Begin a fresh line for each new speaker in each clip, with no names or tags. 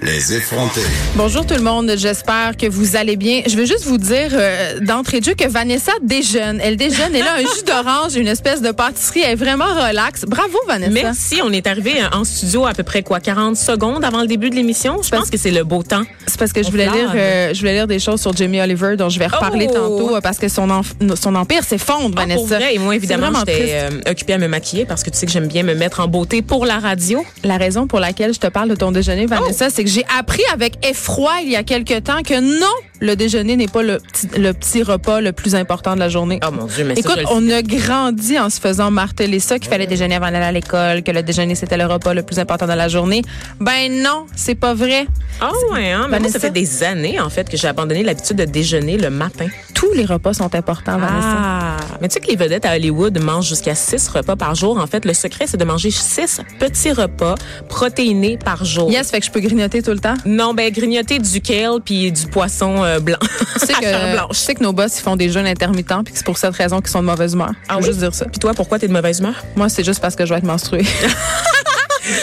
Les effrontés.
Bonjour tout le monde, j'espère que vous allez bien. Je veux juste vous dire euh, d'entrée de jeu que Vanessa déjeune. Elle déjeune, elle a un jus d'orange, une espèce de pâtisserie, elle est vraiment relax. Bravo Vanessa.
Merci, on est arrivé en studio à peu près quoi 40 secondes avant le début de l'émission? Je pense que c'est le beau temps.
C'est parce que je voulais lire euh, je voulais lire des choses sur Jamie Oliver dont je vais reparler
Oh!
tantôt euh, parce que son son empire s'effondre
Ah,
Vanessa.
pour vrai, et moi évidemment, j'étais euh, occupée à me maquiller parce que tu sais que j'aime bien me mettre en beauté pour la radio.
La raison pour laquelle je te parle de ton déjeuner,
Oh!
Vanessa, c'est j'ai appris avec effroi il y a quelque temps que non, le déjeuner n'est pas le petit, le petit repas le plus important de la journée.
Oh mon Dieu, mais
Écoute, on a grandi en se faisant marteler ça, qu'il fallait déjeuner avant d'aller à l'école, que le déjeuner c'était le repas le plus important de la journée. Ben non, c'est pas vrai.
Ah ouais, hein? Mais moi, ça fait des années, en fait, que j'ai abandonné l'habitude de déjeuner le matin.
Tous les repas sont importants, Vanessa.
Ah! Mais tu sais que les vedettes à Hollywood mangent jusqu'à six repas par jour. En fait, le secret, c'est de manger six petits repas protéinés par jour.
Yes, fait que je peux grignoter tout le temps?
Non, ben, grignoter du kale puis du poisson euh, blanc.
Tu sais que, je
blanche.
sais que nos boss, ils font des jeûnes intermittents, puis que c'est pour cette raison qu'ils sont de mauvaise humeur.
Ah oui?
juste dire ça.
Puis toi, pourquoi t'es de mauvaise humeur?
Moi, c'est juste parce que je vais être menstruée.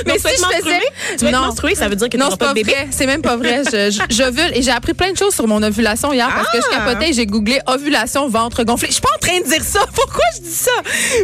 Mais
si je faisais-
Tu vas être
Non.
menstruée, ça veut dire que tu
Non,
n'auras
c'est
pas
pas
de bébé?
vrai. C'est même pas vrai. Je, je, et j'ai appris plein de choses sur mon ovulation hier parce que je
Ah!
capotais et j'ai googlé ovulation ventre gonflé. Je suis pas en train de dire ça. Pourquoi je dis ça?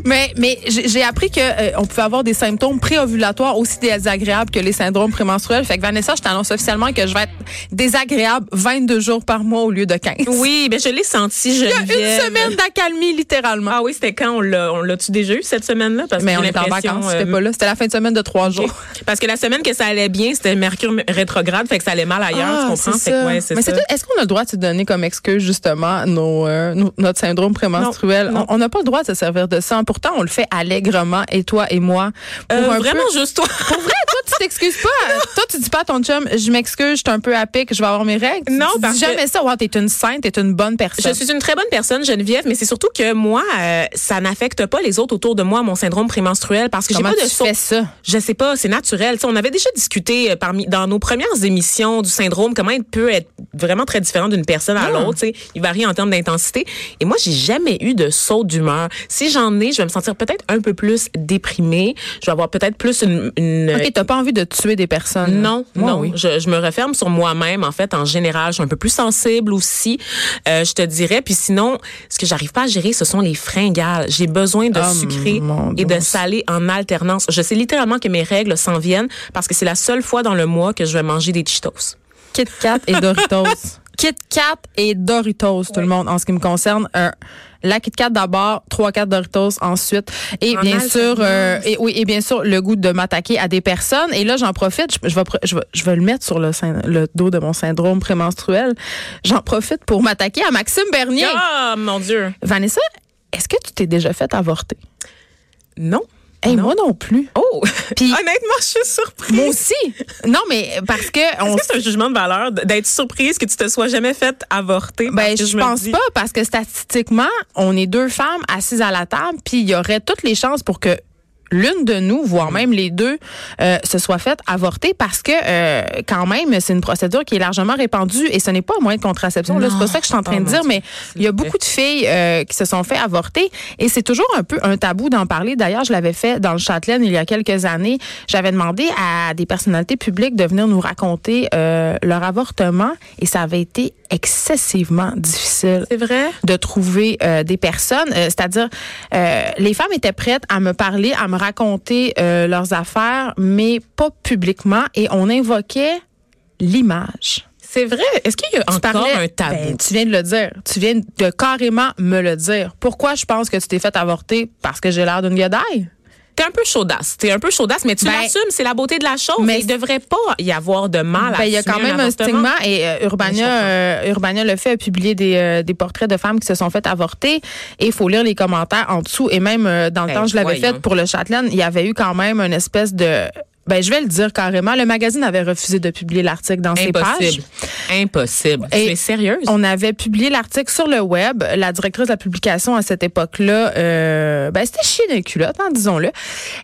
Mais, mais j'ai appris que euh, on pouvait avoir des symptômes préovulatoires aussi désagréables que les syndromes prémenstruels. Fait que Vanessa, je t'annonce officiellement que je vais être désagréable 22 jours par mois au lieu de 15.
Oui, ben je l'ai senti,
Il y a une semaine d'accalmie, littéralement.
Ah oui, c'était quand? On l'a, on l'a-tu déjà eu cette semaine-là? Parce
mais on est en vacances, c'était
euh,
pas là. C'était la fin de semaine de trois jours.
Parce que la semaine que ça allait bien, c'était Mercure rétrograde, fait que ça allait mal ailleurs, tu comprends?
Ah,
Fait que ouais, c'est
Mais est-ce qu'on a le droit de se donner comme excuse justement nos, euh, nos- notre syndrome prémenstruel?
Non.
On n'a pas le droit de se servir de ça. Pourtant, on le fait allègrement et toi et moi. Pour
Euh,
un
vraiment
peu-
juste toi.
Pour vrai, toi tu t'excuses pas. toi tu dis pas à ton chum, je m'excuse, je suis un peu à pic, je vais avoir mes règles. Tu
Non,
dis
parce que-
jamais ça. Wow, t'es une sainte, t'es une bonne personne.
Je suis une très bonne personne, Geneviève, mais c'est surtout que moi, euh, ça n'affecte pas les autres autour de moi, mon syndrome prémenstruel, parce que j'ai pas de
tu fais ça?
Je sais pas, c'est naturel. Tu sais, on avait déjà discuté euh, parmi dans nos premières émissions du syndrome comment il peut être vraiment très différent d'une personne à
Ah.
l'autre. Il varie en termes d'intensité. Et moi, j'ai jamais eu de saut d'humeur. Si j'en ai, je vais me sentir peut-être un peu plus déprimée. Je vais avoir peut-être plus une, une
Ok, t'as pas envie de tuer des personnes.
non,
Moi,
non.
oui.
Je, je me referme sur moi-même. En fait, en général, je suis un peu plus sensible aussi. Euh, je te dirais. Puis sinon, ce que j'arrive pas à gérer, ce sont les fringales. J'ai besoin de
Oh,
sucré et de salé en alternance. Je sais littéralement que mes règles s'en viennent parce que c'est la seule fois dans le mois que je vais manger des Cheetos.
Kit Kat et Doritos. Kit Kat et Doritos, tout le monde, en ce qui me concerne. Un, la Kit Kat d'abord, trois quatre Doritos ensuite, et
En
bien sûr, euh, et oui, et bien sûr le goût de m'attaquer à des personnes. Et là, j'en profite, je, je vais, je vais, je vais le mettre sur le, dos de mon syndrome prémenstruel. J'en profite pour m'attaquer à Maxime Bernier.
Ah, mon Dieu.
Vanessa, est-ce que tu t'es déjà fait avorter?
Non.
Hey,
Non.
moi non plus.
Oh.
Puis-
Honnêtement, je suis surprise.
Moi aussi. Non, mais parce que on
Est-ce que c'est un jugement de valeur d'être surprise que tu te sois jamais fait avorter?
Ben, je pense
dis-
pas parce que statistiquement, on est deux femmes assises à la table, puis il y aurait toutes les chances pour que l'une de nous, voire même les deux, euh, se soit faite avorter parce que euh, quand même, c'est une procédure qui est largement répandue et ce n'est pas un moyen de contraception. Là, c'est pas ça que je suis en train
Oh,
de
mon
dire, mais il y a beaucoup de filles euh, qui se sont fait avorter et c'est toujours un peu un tabou d'en parler. D'ailleurs, je l'avais fait dans le Châtelaine il y a quelques années. J'avais demandé à des personnalités publiques de venir nous raconter euh, leur avortement et ça avait été excessivement difficile
C'est vrai?
de trouver euh, des personnes. Euh, C'est-à-dire, euh, les femmes étaient prêtes à me parler, à me raconter euh, leurs affaires, mais pas publiquement. Et on invoquait l'image.
C'est vrai. Est-ce qu'il y a
Tu
encore
parlais-
un tabou?
Ben, tu viens de le dire. Tu viens de carrément me le dire. Pourquoi je pense que tu t'es fait avorter? Parce que j'ai l'air d'une guedaille.
T'es un peu chaudasse. T'es un peu chaudasse, mais tu
Ben,
l'assumes, c'est la beauté de la chose.
mais
il devrait pas y avoir de mal à
Ben, il y a quand même un stigma et euh,
Ben,
Urbania, euh, Urbania le fait a publié des, euh, des portraits de femmes qui se sont fait avorter et il faut lire les commentaires en dessous et même dans le
Ben,
temps je l'avais fait pour le Châtelaine, il y avait eu quand même une espèce de Ben, je vais le dire carrément. Le magazine avait refusé de publier l'article dans ses pages.
Impossible. Impossible. Es sérieuse?
On avait publié l'article sur le web. La directrice de la publication à cette époque-là, euh, ben, c'était chier d'un culotte, hein, disons-le.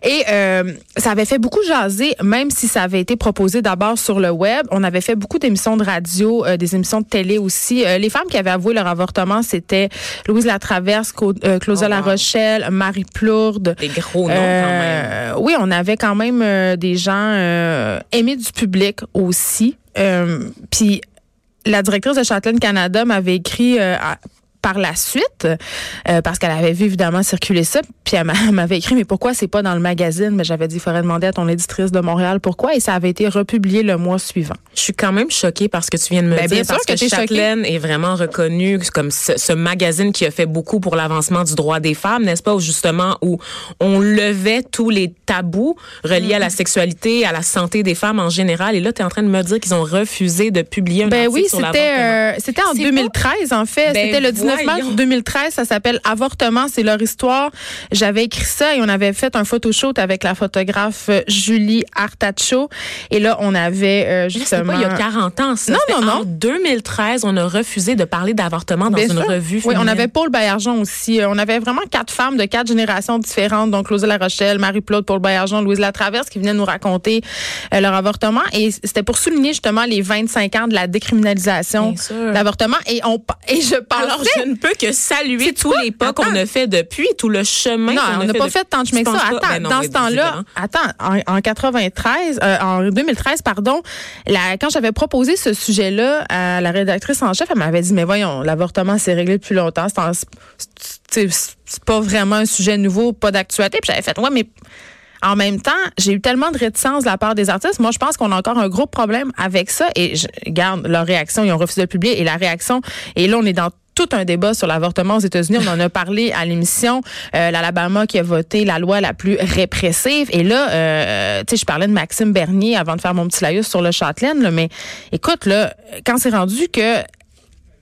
Et euh, ça avait fait beaucoup jaser, même si ça avait été proposé d'abord sur le web. On avait fait beaucoup d'émissions de radio, euh, des émissions de télé aussi. Les femmes qui avaient avoué leur avortement, c'était Louise Latraverse, Claude Claudia
Oh, wow.
Larochelle, Marie Plourde.
Des gros noms, quand même.
Oui, on avait quand même euh, gens euh, du public aussi. Euh, Puis la directrice de Châtelaine Canada m'avait écrit euh, par la suite, euh, parce qu'elle avait vu évidemment circuler ça, puis elle m'a- elle m'avait écrit, mais pourquoi c'est pas dans le magazine? Mais j'avais dit, il faudrait demander à ton éditrice de Montréal pourquoi, et ça avait été republié le mois suivant.
Je suis quand même choquée par ce que tu viens de me
Ben, bien
dire
sûr
parce
que
que,
choquée.
Est vraiment reconnu comme ce, ce magazine qui a fait beaucoup pour l'avancement du droit des femmes, n'est-ce pas, où justement où on levait tous les tabous reliés à la sexualité, à la santé des femmes en général. Et là, tu es en train de me dire qu'ils ont refusé de publier un
Ben
article
oui,
sur
c'était euh, c'était en
C'est
2013 en fait,
Ben
c'était le 19 mars
voyons.
2013, ça s'appelle Avortement, c'est leur histoire. J'avais écrit ça et on avait fait un photoshoot avec la photographe euh, Julie Artacho et là on avait euh,
Là,
justement
pas il y a 40 ans. ça.
Non,
C'était
non,
En
non.
2013, on a refusé de parler d'avortement dans
Bien
une
sûr.
revue
Oui, on avait Paul Baillargeon aussi. Euh, On avait vraiment quatre femmes de quatre générations différentes. Donc, Claudia La Rochelle, Marie-Claude, Paul Baillargeon, Louise Latraverse qui venaient nous raconter euh, leur avortement. Et c'était pour souligner justement les 25 ans de la décriminalisation de l'avortement. Et, on, et je pensais...
Je ne peux que saluer tous
quoi?
les pas qu'on a fait depuis, tout le chemin
Non, on n'a pas fait tant de chemin que ça. Attends,
Ben non,
dans ce temps-là, attends, en, en 93, euh, en 2013, pardon, la, quand j'avais proposé ce sujet-là à la rédactrice en chef, elle m'avait dit, mais voyons, l'avortement s'est réglé depuis longtemps. C'est pas vraiment un sujet nouveau, pas d'actualité. Puis j'avais fait, ouais, mais en même temps, j'ai eu tellement de réticence de la part des artistes. Moi, je pense qu'on a encore un gros problème avec ça. Et je regarde leur réaction, ils ont refusé de le publier. Et la réaction, et là, on est dans tout un débat sur l'avortement aux États-Unis. On en a parlé à l'émission. Euh, L'Alabama qui a voté la loi la plus répressive. Et là, euh, tu sais, je parlais de Maxime Bernier avant de faire mon petit laïus sur le Châtelaine. là, mais écoute, là, quand c'est rendu que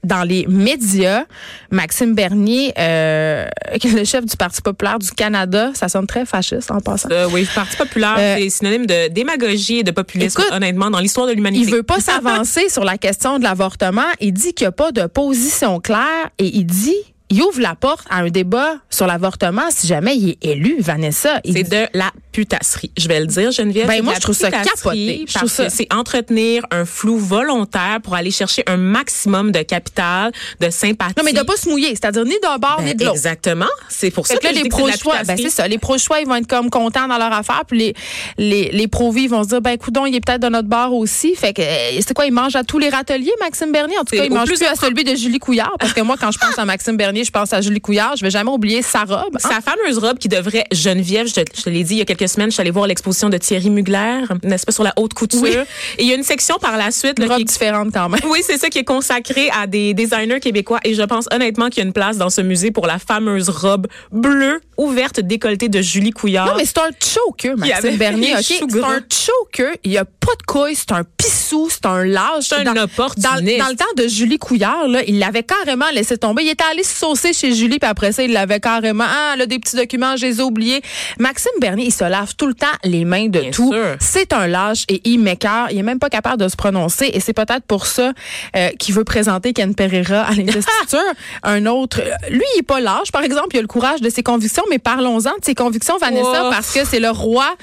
dans les médias, Maxime Bernier, euh, qui est le chef du Parti populaire du Canada, ça sonne très fasciste en passant.
Euh, oui, Parti populaire,
Euh,
c'est synonyme de démagogie et de populisme,
écoute,
honnêtement, dans l'histoire de l'humanité.
Il veut pas s'avancer sur la question de l'avortement. Il dit qu'il n'y a pas de position claire et il dit, il ouvre la porte à un débat sur l'avortement si jamais il est élu, Vanessa.
C'est de la putasserie. Je vais le dire, Geneviève.
Ben, moi, je trouve ça capoté. Je trouve ça-
c'est entretenir un flou volontaire pour aller chercher un maximum de capital, de sympathie.
non, mais de pas se mouiller, c'est-à-dire ni d'un bord
Ben,
ni de l'autre.
Exactement. C'est pour ça
Fait que
que
là,
je
les pro-choix, ben c'est ça, les pro-choix, ils vont être comme contents dans leur affaire, puis les, les, les pro-vie vont se dire, ben, coudon, il est peut-être de notre bord aussi. Fait que, euh, c'est quoi, il mange à tous les râteliers, Maxime Bernier? En tout cas, il mange
plus
plus à celui de Julie Couillard, parce que moi, quand je pense à Maxime Bernier, je pense à Julie Couillard, je vais jamais oublier sa robe. hein.
Sa fameuse robe qui devrait, Geneviève, je te, je te l'ai dit il y a quelques semaines, je suis allée voir l'exposition de Thierry Mugler, n'est-ce pas, sur la haute couture.
Oui.
Et il y a une section par la suite là,
Une robe
qui est
différente quand même.
Oui, c'est ça qui est consacré à des designers québécois et je pense honnêtement qu'il y a une place dans ce musée pour la fameuse robe bleue ouverte décolletée de Julie Couillard.
Non, mais c'est un choker, Maxime Bernier. C'est un choker. Il n'y a pas de couilles. C'est un pissou. C'est un lâche.
C'est un
dans,
opportuniste.
dans, dans le temps de Julie Couillard, là, il l'avait carrément laissé tomber. Il était allé se saucer chez Julie, puis après ça, il l'avait carrément. Ah, là, des petits documents, je les ai oubliés. Maxime Bernier, il se lave tout le temps les mains de
Bien
tout. C'est un lâche et il m'écœure. Il est même pas capable de se prononcer. Et c'est peut-être pour ça euh, qu'il veut présenter Ken Pereira à l'investiture. un autre. Lui, il est pas lâche, par exemple. Il a le courage de ses convictions, mais parlons-en de ses convictions, Vanessa, parce que c'est le roi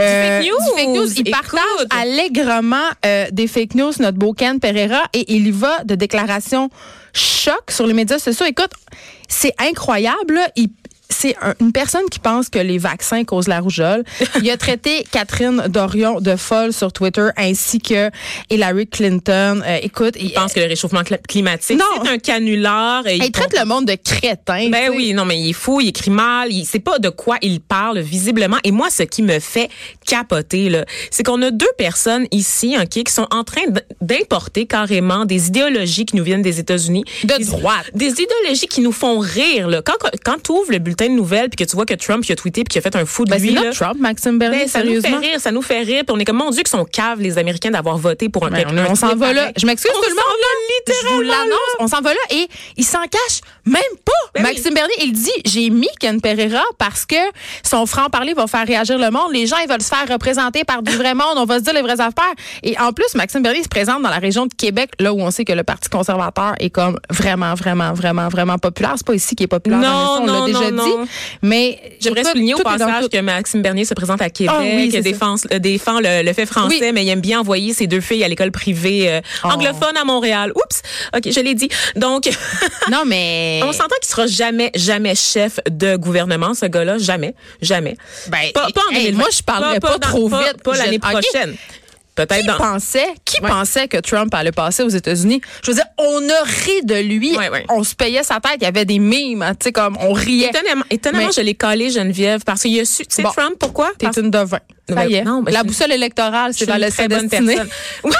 euh,
fake news.
Il
Écoute.
partage allègrement euh, des fake news, notre beau Ken Pereira, et il y va de déclarations choc sur les médias sociaux. Écoute, c'est incroyable. là. Il c'est un- une personne qui pense que les vaccins causent la rougeole. Il a traité Catherine Dorion de folle sur Twitter ainsi que Hillary Clinton. Euh, écoute, il
pense que le réchauffement cl- climatique, c'est un canular. Et
il traite le monde de crétin.
Ben oui, non, mais il est fou, il écrit mal, il sait pas de quoi il parle visiblement. Et moi, ce qui me fait capoter, là, c'est qu'on a deux personnes ici, ok, qui sont en train d'importer carrément des idéologies qui nous viennent des États-Unis.
De
Des-
droite.
Des idéologies qui nous font rire, là. Quand, quand tu ouvres le bulletin de nouvelles puis que tu vois que Trump il a tweeté puis qu'il a fait un fou de
Ben,
lui,
c'est Trump, Maxime Bernier,
ben, ça nous fait rire, ça nous fait rire. Puis on est comme, mon Dieu, qu'ils sont caves, les Américains, d'avoir voté pour un
Ben, on s'en va là. Je m'excuse tout le monde.
s'en va
là. Je vous
littéralement
l'annonce. On s'en va là et il s'en cache Même pas.
Ben oui.
Maxime Bernier, il dit, j'ai mis Ken Pereira parce que son franc-parler va faire réagir le monde. Les gens, ils veulent se faire représenter par du vrai monde. On va se dire les vraies affaires. Et en plus, Maxime Bernier se présente dans la région de Québec, là où on sait que le Parti conservateur est comme vraiment, vraiment, vraiment, vraiment populaire. C'est pas ici qui est populaire.
Non,
on
non,
l'a déjà
non,
dit.
non.
Mais
J'aimerais souligner au passage
tout.
que Maxime Bernier se présente à Québec,
Ah oui,
défend, euh, défend le, le fait français,
Oui.
mais il aime bien envoyer ses deux filles à l'école privée euh,
Oh.
anglophone à Montréal. Oups, ok, je l'ai dit. Donc,
Non, mais.
On s'entend qu'il sera jamais, jamais chef de gouvernement, ce gars-là, jamais, jamais.
Ben,
pas, pas en
hey,
2020.
moi, je parlerais pas trop vite.
Pas l'année prochaine. Peut-être
Qui
dans.
pensait, qui
Ouais.
pensait que Trump allait passer aux États-Unis? Je veux dire, on a ri de lui.
Ouais, ouais.
On se payait sa tête. Il y avait des mimes, tu sais, comme on riait.
Étonnamment, je l'ai collé, Geneviève, parce qu'il a su. Tu sais,
Bon.
Trump, pourquoi?
T'es
Parce-
une devin. Ça
Ben,
y est.
non, ben,
la boussole électorale, c'est dans le
très bonne
destinée.
personne.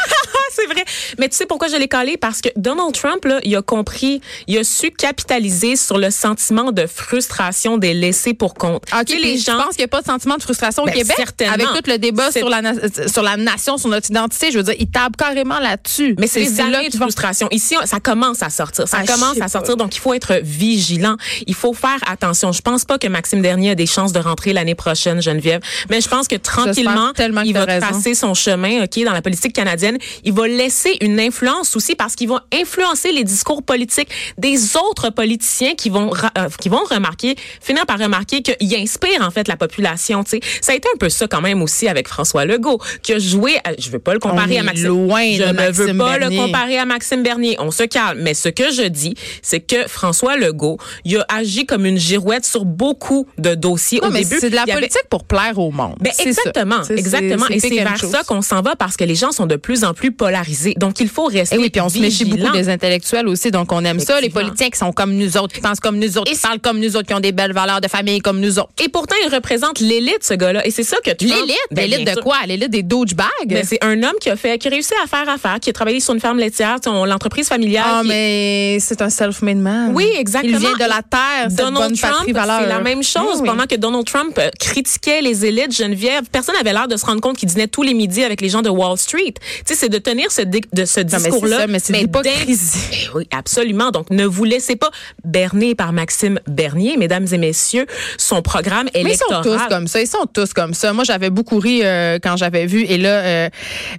c'est vrai. Mais tu sais pourquoi je l'ai collé? Parce que Donald Trump, là, il a compris, il a su capitaliser sur le sentiment de frustration des laissés pour compte.
OK,
sais,
puis
les
je
gens.
pense qu'il n'y a pas de sentiment de frustration au
Ben,
Québec?
certainement.
Avec tout le débat sur la, na- sur la nation, sur notre identité, je veux dire, il tape carrément là-dessus.
Mais c'est
là
de frustration. Ici, ça commence à sortir. Ça
Ah, je
commence à
pas.
sortir. Donc, il faut être vigilant. Il faut faire attention. Je pense pas que Maxime Dernier a des chances de rentrer l'année prochaine, Geneviève. Mais je pense que tranquillement, il va tracer son chemin, OK, dans la politique canadienne. Il va laisser une influence aussi parce qu'il va influencer les discours politiques des autres politiciens qui vont, euh, qui vont remarquer, finir par remarquer qu'il inspire, en fait, la population, tu sais. Ça a été un peu ça quand même aussi avec François Legault, qui a joué, à- je veux pas le comparer à Maxime.
loin
je ne veux pas
Bernier.
le comparer à Maxime Bernier. On se calme. Mais ce que je dis, c'est que François Legault, il a agi comme une girouette sur beaucoup de dossiers
Non,
au
mais
début.
c'est de la
avait-
politique pour plaire au monde.
ben,
ça.
exactement, exactement. Et c'est vers ça qu'on s'en va parce que les gens sont de plus en plus polarisés. Donc, il faut rester
Et oui, puis on se méfie beaucoup des intellectuels aussi, donc on aime ça. Les politiciens qui sont comme nous autres, qui pensent comme nous autres, qui parlent comme nous autres, qui ont des belles valeurs de famille comme nous autres.
Et pourtant, il représente l'élite, ce gars-là. Et c'est ça que Trump...
L'élite,
Ben,
l'élite de
sûr.
quoi? L'élite des douchebags?
Ben, c'est un homme qui a fait, qui a réussi à faire affaire, qui a travaillé sur une ferme laitière, tu l'entreprise familiale.
Ah,
qui-
mais c'est un self-made man.
Oui, exactement.
Il vient de la terre, cette
Donald
bonne
Trump, c'est la même chose.
Oui.
Pendant que Donald Trump euh, critiquait les élites, Geneviève, personne n'avait l'air de se rendre compte qu'il dînait tous les midis avec les gens de Wall Street. Tu sais, c'est de tenir ce, de ce
Non, mais c'est
discours-là.
mais c'est
d'in- Eh Oui, absolument. Donc, ne vous laissez pas berner par Maxime Bernier, mesdames et messieurs, son programme
Mais ils
électoral.
sont tous comme ça. Ils sont tous comme ça. Moi, j'avais beaucoup ri euh, quand j'avais vu. Et là, euh,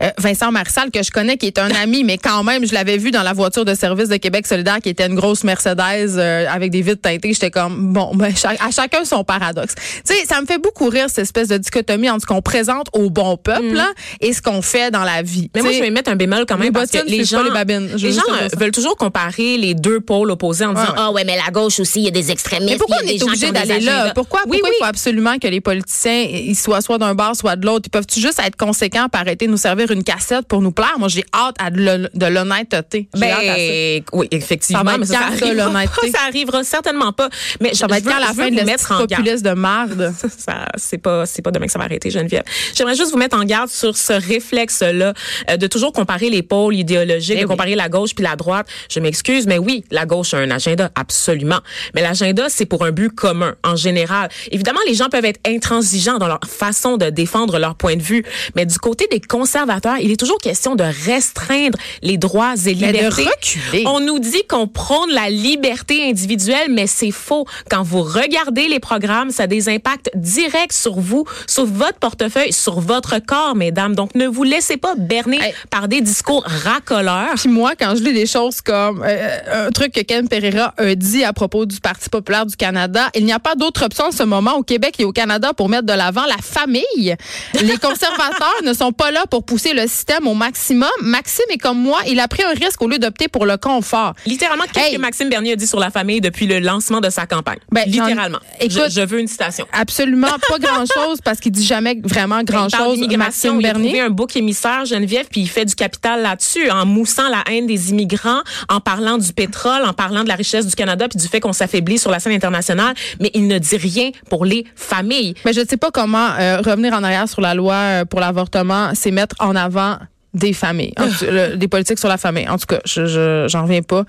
euh, Vincent Marissal, que je connais, qui est un ami, mais quand même, je l'avais vu dans la voiture de service de Québec solidaire, qui était une grosse Mercedes euh, avec des vitres teintées. J'étais comme, bon, ben, à chacun son paradoxe. Tu sais, ça me fait beaucoup rire, cette espèce de dichotomie entre ce qu'on présente au bon peuple là, et ce qu'on fait dans la vie.
Mm. Mais moi, je vais mettre un bémol quand
les
même parce que les gens,
les babines.
Les euh, veulent toujours comparer les deux pôles opposés en disant,
Ouais, ouais.
ah ouais, mais la gauche aussi, il y a des extrémistes.
Mais pourquoi on
il y a
est obligé d'aller là? Pourquoi,
Oui,
pourquoi
oui.
il faut absolument que les politiciens ils soient soit d'un bar, soit de l'autre? Ils peuvent-tu juste être conséquents pour arrêter de nous servir une cassette pour nous plaire? Moi, j'ai hâte à de l'hon- de l'honnêteté.
Ben, oui, effectivement.
Ça
mais ça,
ça,
arrivera, ça arrivera certainement pas. Mais
Ça va être quand la fin de
mettre en
populiste de marde?
Ça, c'est pas, c'est pas demain que ça va arrêter, Geneviève. J'aimerais juste vous mettre en garde sur ce réflexe-là euh, de toujours comparer les pôles idéologiques,
Eh
de
oui.
comparer la gauche puis la droite. Je m'excuse, mais oui, la gauche a un agenda, absolument. Mais l'agenda, c'est pour un but commun, en général. Évidemment, les gens peuvent être intransigeants dans leur façon de défendre leur point de vue, mais du côté des conservateurs, il est toujours question de restreindre les droits et
Mais de
libertés.
reculer.
On nous dit qu'on prône la liberté individuelle, mais c'est faux. Quand vous regardez les programmes, ça a des impacts directs sur vous, sur votre portefeuille, sur votre corps, mesdames. Donc, ne vous laissez pas berner
Hey.
par des discours racoleurs.
Puis moi, quand je lis des choses comme euh, un truc que Ken Pereira a dit à propos du Parti populaire du Canada, il n'y a pas d'autre option en ce moment au Québec et au Canada pour mettre de l'avant la famille. Les conservateurs ne sont pas là pour pousser le système au maximum. Maxime est comme moi, il a pris un risque au lieu d'opter pour le confort.
Littéralement, qu'est-ce
Hey.
que Maxime Bernier a dit sur la famille depuis le lancement de sa campagne?
Ben,
Littéralement.
Écoute-
je, je veux une citation.
Absolument pas grand-chose parce qu'il dit jamais vraiment grand-chose. Maxime
Il a
Bernier.
un bouc émissaire, Geneviève, puis il fait du là-dessus, en moussant la haine des immigrants, en parlant du pétrole, en parlant de la richesse du Canada, puis du fait qu'on s'affaiblit sur la scène internationale, mais il ne dit rien pour les familles.
Mais je ne sais pas comment euh, revenir en arrière sur la loi euh, pour l'avortement, c'est mettre en avant des familles, En tout- le- des politiques sur la famille. En tout cas, je je- j'en reviens pas.